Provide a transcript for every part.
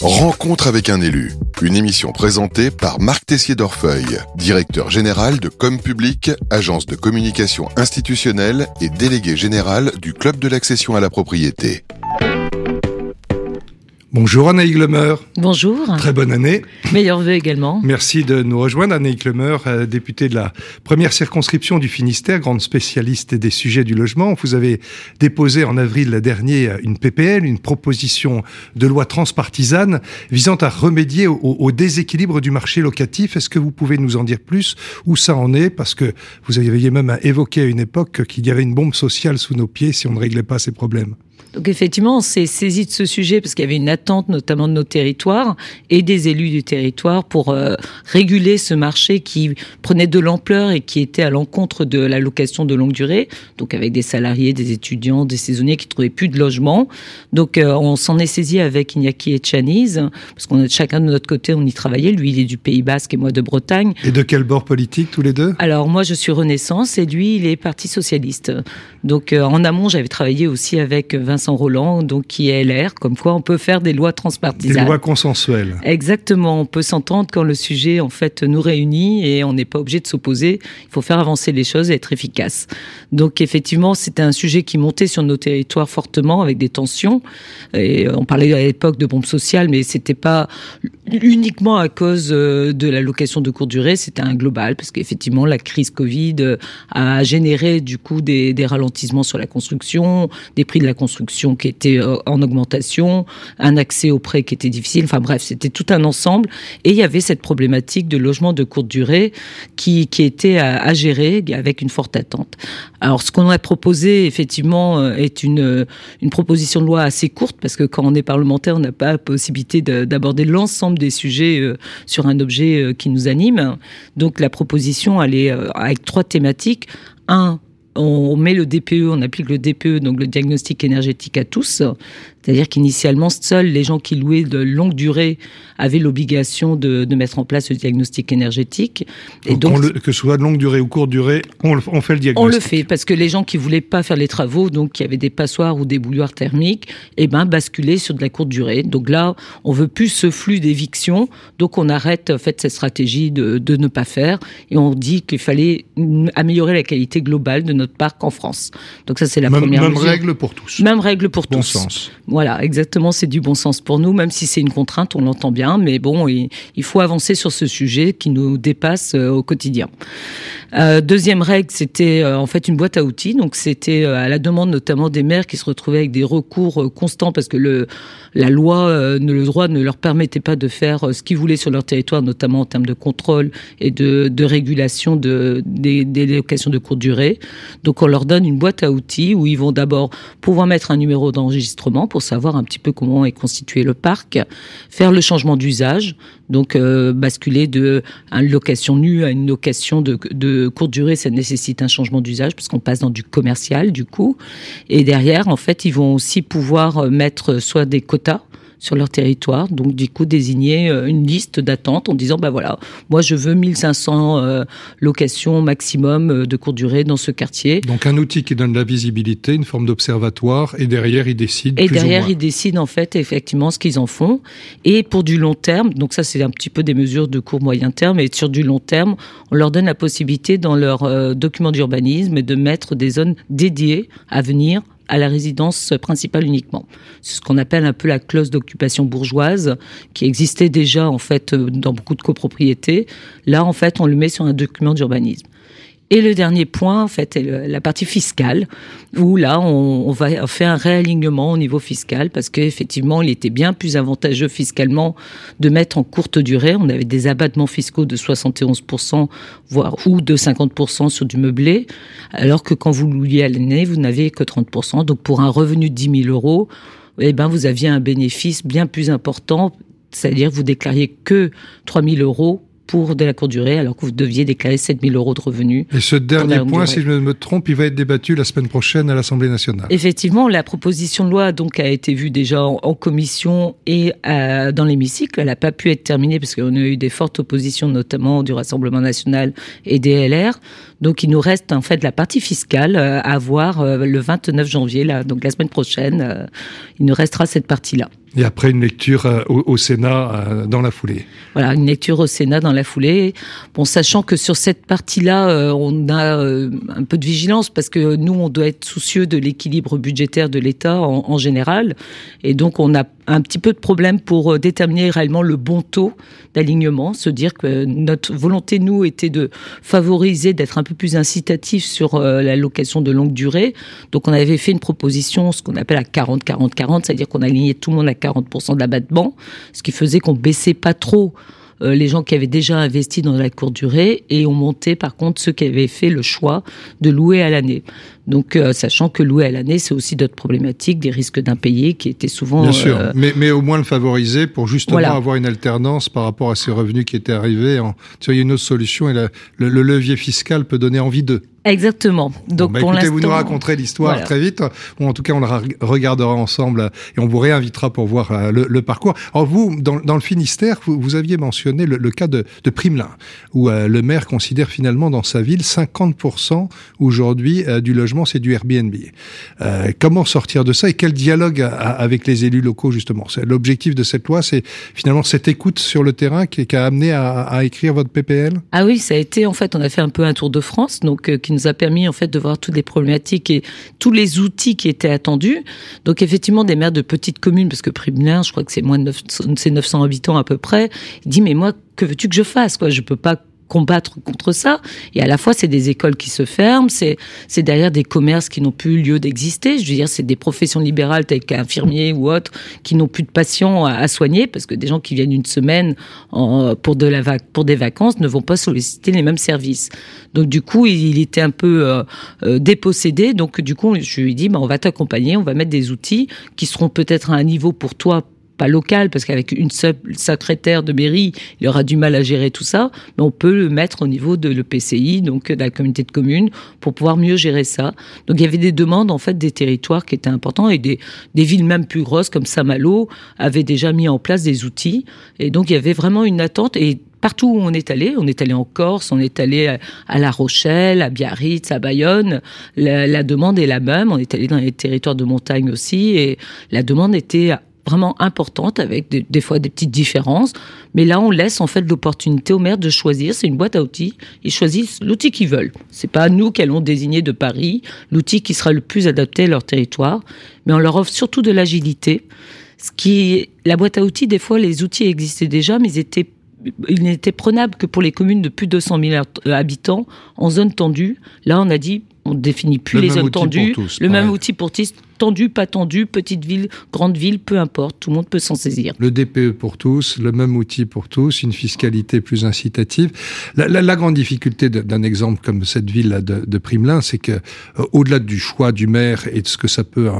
Rencontre avec un élu. Une émission présentée par Marc Tessier d'Orfeuille, directeur général de Com Public, agence de communication institutionnelle et délégué général du Club de l'accession à la propriété. Bonjour Anaï Glemer. Bonjour. Très bonne année. Meilleurs vœux également. Merci de nous rejoindre, Anaï Glemer, euh, députée de la première circonscription du Finistère, grande spécialiste des sujets du logement. Vous avez déposé en avril dernier une PPL, une proposition de loi transpartisane visant à remédier au, au déséquilibre du marché locatif. Est-ce que vous pouvez nous en dire plus? Où ça en est? Parce que vous aviez même évoqué à une époque qu'il y avait une bombe sociale sous nos pieds si on ne réglait pas ces problèmes. Donc effectivement, on s'est saisi de ce sujet parce qu'il y avait une attente notamment de nos territoires et des élus du territoire pour euh, réguler ce marché qui prenait de l'ampleur et qui était à l'encontre de la location de longue durée, donc avec des salariés, des étudiants, des saisonniers qui trouvaient plus de logement. Donc euh, on s'en est saisi avec Iñaki et Chaniz parce qu'on est chacun de notre côté, on y travaillait. Lui, il est du Pays Basque et moi de Bretagne. Et de quel bord politique tous les deux? Alors moi, je suis Renaissance et lui, il est Parti socialiste. Donc euh, en amont, j'avais travaillé aussi avec Vincent Roland, donc qui est LR, comme quoi on peut faire des lois transpartisanes. Des lois consensuelles. Exactement, on peut s'entendre quand le sujet en fait nous réunit et on n'est pas obligé de s'opposer. Il faut faire avancer les choses et être efficace. Donc effectivement, c'était un sujet qui montait sur nos territoires fortement avec des tensions. Et on parlait à l'époque de bombes sociales, mais c'était pas uniquement à cause euh, de la location de courte durée, c'était un global parce qu'effectivement la crise Covid euh, a généré du coup des, des ralentissements sur la construction, des prix de la construction qui étaient euh, en augmentation, un accès aux prêts qui était difficile. Enfin bref, c'était tout un ensemble et il y avait cette problématique de logement de courte durée qui, était à, gérer avec une forte attente. Alors ce qu'on a proposé effectivement est une, une proposition de loi assez courte parce que quand on est parlementaire, on n'a pas la possibilité d'aborder l'ensemble des sujets euh, sur un objet euh, qui nous anime. Donc la proposition, elle est euh, avec trois thématiques. Un, on met le DPE, on applique le DPE, donc le diagnostic énergétique à tous. C'est-à-dire qu'initialement, seuls les gens qui louaient de longue durée avaient l'obligation de, de, mettre en place le diagnostic énergétique. Et donc, donc le, que ce soit de longue durée ou courte durée, on, le, on, fait le diagnostic. On le fait parce que les gens qui voulaient pas faire les travaux, donc qui avaient des passoires ou des bouilloires thermiques, eh ben basculaient sur de la courte durée. Donc là, on veut plus ce flux d'éviction, donc on arrête en fait cette stratégie de, de ne pas faire et on dit qu'il fallait améliorer la qualité globale de notre parc en France. Donc ça c'est la même, première même mesure. règle pour tous. Même règle pour bon tous. sens. Voilà, exactement, c'est du bon sens pour nous, même si c'est une contrainte, on l'entend bien, mais bon, il, il, faut avancer sur ce sujet qui nous dépasse euh, au quotidien. Euh, deuxième règle, c'était euh, en fait une boîte à outils, donc c'était à la demande notamment des maires qui se retrouvaient avec des recours constants parce que la loi, le droit ne leur permettait pas de faire ce qu'ils voulaient sur leur territoire, notamment en termes de contrôle et de, régulation de, des, des locations de courte durée. Donc on leur donne une boîte à outils où ils vont d'abord pouvoir mettre un numéro d'enregistrement pour savoir un petit peu comment est constitué le parc, faire le changement d'usage, donc euh, basculer de une location nue à une location de, de courte durée, ça nécessite un changement d'usage parce qu'on passe dans du commercial du coup. Et derrière, en fait, ils vont aussi pouvoir mettre soit des quotas sur leur territoire. Donc, du coup, désigner une liste d'attente en disant, bah voilà, moi, je veux 1500 euh, locations maximum de courte durée dans ce quartier. Donc, un outil qui donne de la visibilité, une forme d'observatoire, et derrière, ils décident. Et plus derrière, ou moins. ils décident, en fait, effectivement, ce qu'ils en font. Et pour du long terme, donc ça, c'est un petit peu des mesures de court moyen terme, et sur du long terme, on leur donne la possibilité dans leur euh, document d'urbanisme de mettre des zones dédiées à venir à la résidence principale uniquement. C'est ce qu'on appelle un peu la clause d'occupation bourgeoise qui existait déjà en fait dans beaucoup de copropriétés. Là, en fait, on le met sur un document d'urbanisme. Et le dernier point, en fait, est la partie fiscale, où là, on, on va faire un réalignement au niveau fiscal, parce qu'effectivement, il était bien plus avantageux fiscalement de mettre en courte durée. On avait des abattements fiscaux de 71%, voire ou de 50% sur du meublé, alors que quand vous louiez à l'année, vous n'avez que 30%. Donc, pour un revenu de 10 000 euros, eh ben, vous aviez un bénéfice bien plus important, c'est-à-dire vous déclariez que 3 000 euros pour de la courte durée, alors que vous deviez déclarer 7 000 euros de revenus. Et ce dernier point, si je me trompe, il va être débattu la semaine prochaine à l'Assemblée nationale. Effectivement, la proposition de loi donc a été vue déjà en, commission et euh, dans l'hémicycle. Elle n'a pas pu être terminée parce qu'on a eu des fortes oppositions, notamment du Rassemblement national et des LR. Donc il nous reste en fait la partie fiscale euh, à voir euh, le 29 janvier, là, donc la semaine prochaine. il nous restera cette partie-là. Et après une lecture euh, au, Sénat euh, dans la foulée. Voilà, une lecture au Sénat dans la foulée. Bon, sachant que sur cette partie-là, euh, on a un peu de vigilance parce que nous, on doit être soucieux de l'équilibre budgétaire de l'État en, général, et donc on a un petit peu de problème pour déterminer réellement le bon taux d'alignement, se dire que notre volonté, nous, était de favoriser, d'être un peu plus incitatif sur la location de longue durée. Donc on avait fait une proposition, ce qu'on appelle à 40-40-40, c'est-à-dire qu'on alignait tout le monde à 40% d'abattement, ce qui faisait qu'on baissait pas trop euh, les gens qui avaient déjà investi dans la courte durée et on montait par contre ceux qui avaient fait le choix de louer à l'année. Donc, euh, sachant que louer à l'année, c'est aussi d'autres problématiques, des risques d'impayés qui étaient souvent. Bien sûr, euh, mais, mais au moins le favoriser pour justement avoir une alternance par rapport à ces revenus qui étaient arrivés. En... Il y a une autre solution et le, le levier fiscal peut donner envie d'eux. Exactement. Donc bah, pour écoutez, vous nous raconterez l'histoire très vite. Ou en tout cas, on la regardera ensemble et on vous réinvitera pour voir euh, le, parcours. Alors vous, dans, dans le Finistère, vous, vous, aviez mentionné le, le cas de, de Primelin, où euh, le maire considère finalement dans sa ville 50% aujourd'hui euh, du logement c'est du Airbnb. comment sortir de ça et quel dialogue avec les élus locaux justement? L'objectif de cette loi, c'est finalement cette écoute sur le terrain qui, a amené à, écrire votre PPL. Ah oui, ça a été en fait, on a fait un peu un tour de France, donc qui nous a permis en fait de voir toutes les problématiques et tous les outils qui étaient attendus. Donc effectivement, des maires de petites communes, parce que Primelin, je crois que c'est moins de 900, 900 habitants à peu près, il dit mais moi que veux-tu que je fasse quoi? Je peux pas combattre contre ça. Et à la fois, c'est des écoles qui se ferment, c'est c'est derrière des commerces qui n'ont plus lieu d'exister. Je veux dire, c'est des professions libérales telles qu'infirmiers ou autres qui n'ont plus de patients à, soigner parce que des gens qui viennent une semaine pour de la pour des vacances ne vont pas solliciter les mêmes services. Donc du coup, il, était un peu euh, euh, dépossédé. Donc du coup, je lui ai dit, bah, on va t'accompagner, on va mettre des outils qui seront peut-être à un niveau pour toi pas local, parce qu'avec une seule secrétaire de mairie, il aura du mal à gérer tout ça, mais on peut le mettre au niveau de l'EPCI, donc de la communauté de communes, pour pouvoir mieux gérer ça. Donc il y avait des demandes, en fait, des territoires qui étaient importants, et des, des villes même plus grosses, comme Saint-Malo, avaient déjà mis en place des outils, et donc il y avait vraiment une attente, et partout où on est allé, on est allé en Corse, on est allé à La Rochelle, à Biarritz, à Bayonne, la, la, demande est la même. On est allé dans les territoires de montagne aussi, et la demande était vraiment importante avec des, fois des petites différences. Mais là, on laisse en fait l'opportunité aux maires de choisir. C'est une boîte à outils. Ils choisissent l'outil qu'ils veulent. C'est pas nous qui allons désigner de Paris l'outil qui sera le plus adapté à leur territoire. Mais on leur offre surtout de l'agilité. Ce qui, la boîte à outils, des fois, les outils existaient déjà, mais ils étaient il n'était prenable que pour les communes de plus de 200 000 habitants en zone tendue. Là, on a dit, on définit plus les zones tendues. le même outil pour tous, tendu, pas tendu, petite ville, grande ville, peu importe, tout le monde peut s'en saisir. Le DPE pour tous, le même outil pour tous, une fiscalité plus incitative. La, grande difficulté d'un exemple comme cette ville de, de Primelin, c'est que euh, au-delà du choix du maire et de ce que ça peut euh,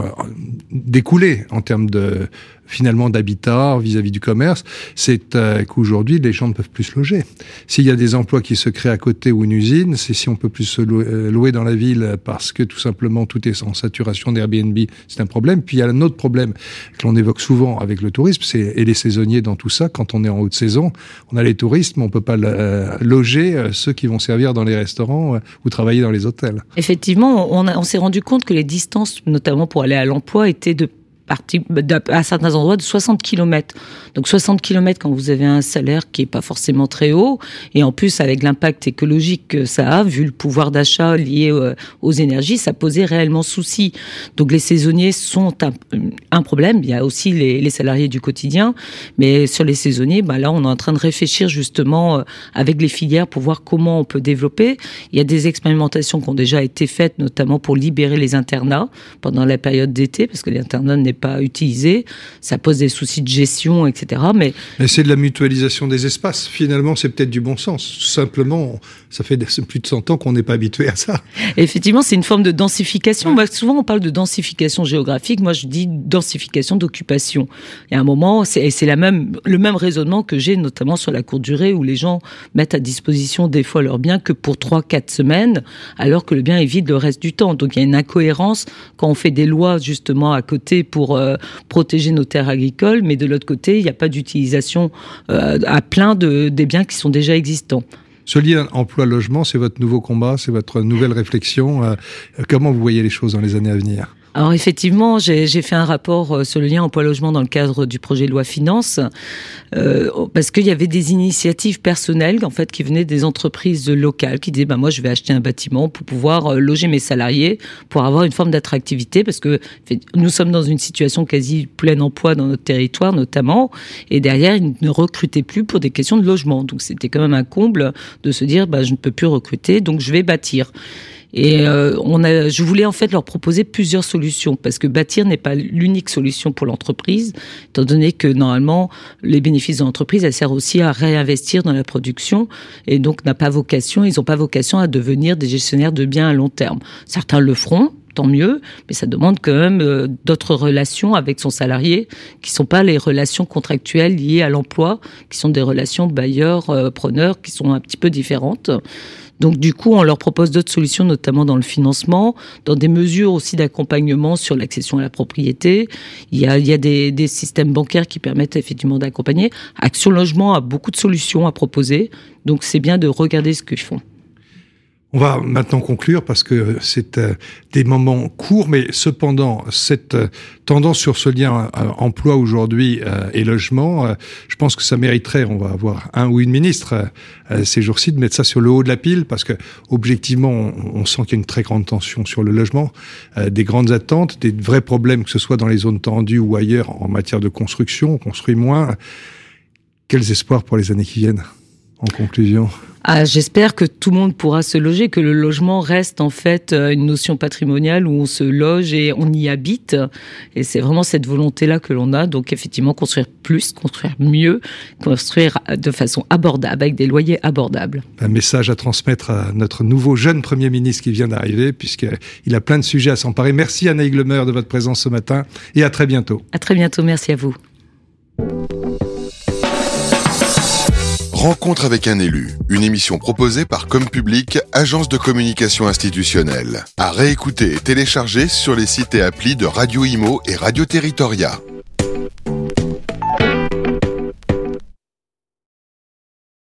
découler en termes de finalement d'habitat vis-à-vis du commerce, c'est euh, qu'aujourd'hui les gens ne peuvent plus se loger. S'il y a des emplois qui se créent à côté ou une usine, c'est si on peut plus se louer, dans la ville parce que tout simplement tout est en saturation d'Airbnb c'est un problème. Puis il y a un autre problème que l'on évoque souvent avec le tourisme, c'est et les saisonniers dans tout ça. Quand on est en haute saison, on a les touristes, mais on peut pas euh, loger euh, ceux qui vont servir dans les restaurants euh, ou travailler dans les hôtels. Effectivement, on, on s'est rendu compte que les distances, notamment pour aller à l'emploi, étaient de partie à certains endroits de 60 km. Donc 60 km quand vous avez un salaire qui est pas forcément très haut et en plus avec l'impact écologique que ça a vu le pouvoir d'achat lié euh, aux énergies, ça posait réellement souci. Donc les saisonniers sont un, problème, il y a aussi les, salariés du quotidien, mais sur les saisonniers, bah là on est en train de réfléchir justement euh, avec les filières pour voir comment on peut développer. Il y a des expérimentations qui ont déjà été faites notamment pour libérer les internats pendant la période d'été parce que l'internat n'est pas utilisé. Ça pose des soucis de gestion, etc. Mais, Mais c'est de la mutualisation des espaces. Finalement, c'est peut-être du bon sens. Simplement, ça fait plus de 100 ans qu'on n'est pas habitué à ça. Effectivement, c'est une forme de densification. Moi, souvent, on parle de densification géographique. Moi, je dis densification d'occupation. Il y a un moment, c'est la même, le même raisonnement que j'ai notamment sur la courte durée où les gens mettent à disposition des fois leur bien que pour 3-4 semaines, alors que le bien est vide le reste du temps. Donc il y a une incohérence quand on fait des lois justement à côté pour euh, protéger nos terres agricoles, mais de l'autre côté, il n'y a pas d'utilisation euh, à plein de, des biens qui sont déjà existants. Ce lien emploi-logement, c'est votre nouveau combat, c'est votre nouvelle réflexion. Euh, comment vous voyez les choses dans les années à venir? Alors effectivement, j'ai fait un rapport euh, sur le lien emploi-logement dans le cadre du projet de loi finance, euh, parce qu'il y avait des initiatives personnelles en fait qui venaient des entreprises locales qui disaient bah moi je vais acheter un bâtiment pour pouvoir euh, loger mes salariés, pour avoir une forme d'attractivité, parce que nous sommes dans une situation quasi plein emploi dans notre territoire notamment, et derrière ils ne recrutaient plus pour des questions de logement, donc c'était quand même un comble de se dire bah je ne peux plus recruter, donc je vais bâtir. Et euh, on a, je voulais en fait leur proposer plusieurs solutions parce que bâtir n'est pas l'unique solution pour l'entreprise, étant donné que normalement les bénéfices de l'entreprise, elle sert aussi à réinvestir dans la production et donc n'a pas vocation, ils n'ont pas vocation à devenir des gestionnaires de biens à long terme. Certains le feront, tant mieux, mais ça demande quand même euh, d'autres relations avec son salarié qui sont pas les relations contractuelles liées à l'emploi, qui sont des relations bailleurs-preneurs euh, qui sont un petit peu différentes. Donc du coup, on leur propose d'autres solutions, notamment dans le financement, dans des mesures aussi d'accompagnement sur l'accession à la propriété. Il y a, il y a des, des systèmes bancaires qui permettent effectivement d'accompagner. Action Logement a beaucoup de solutions à proposer, donc c'est bien de regarder ce qu'ils font. On va maintenant conclure parce que c'est euh, des moments courts, mais cependant, cette euh, tendance sur ce lien euh, emploi aujourd'hui et logement, je pense que ça mériterait, on va avoir un ou une ministre ces jours-ci, de mettre ça sur le haut de la pile parce que objectivement, on, sent qu'il y a une très grande tension sur le logement, des grandes attentes, des vrais problèmes, que ce soit dans les zones tendues ou ailleurs en matière de construction, on construit moins. Quels espoirs pour les années qui viennent en conclusion? Ah, J'espère que tout le monde pourra se loger, que le logement reste en fait euh, une notion patrimoniale où on se loge et on y habite. Et c'est vraiment cette volonté-là que l'on a. Donc effectivement, construire plus, construire mieux, construire de façon abordable, avec des loyers abordables. Un message à transmettre à notre nouveau jeune Premier ministre qui vient d'arriver, puisqu'il a plein de sujets à s'emparer. Merci Anna Iglemer de votre présence ce matin et à très bientôt. À très bientôt, merci à vous. Rencontre avec un élu, une émission proposée par Comme Public, agence de communication institutionnelle. À réécouter et télécharger sur les sites et applis de Radio Imo et Radio Territoria.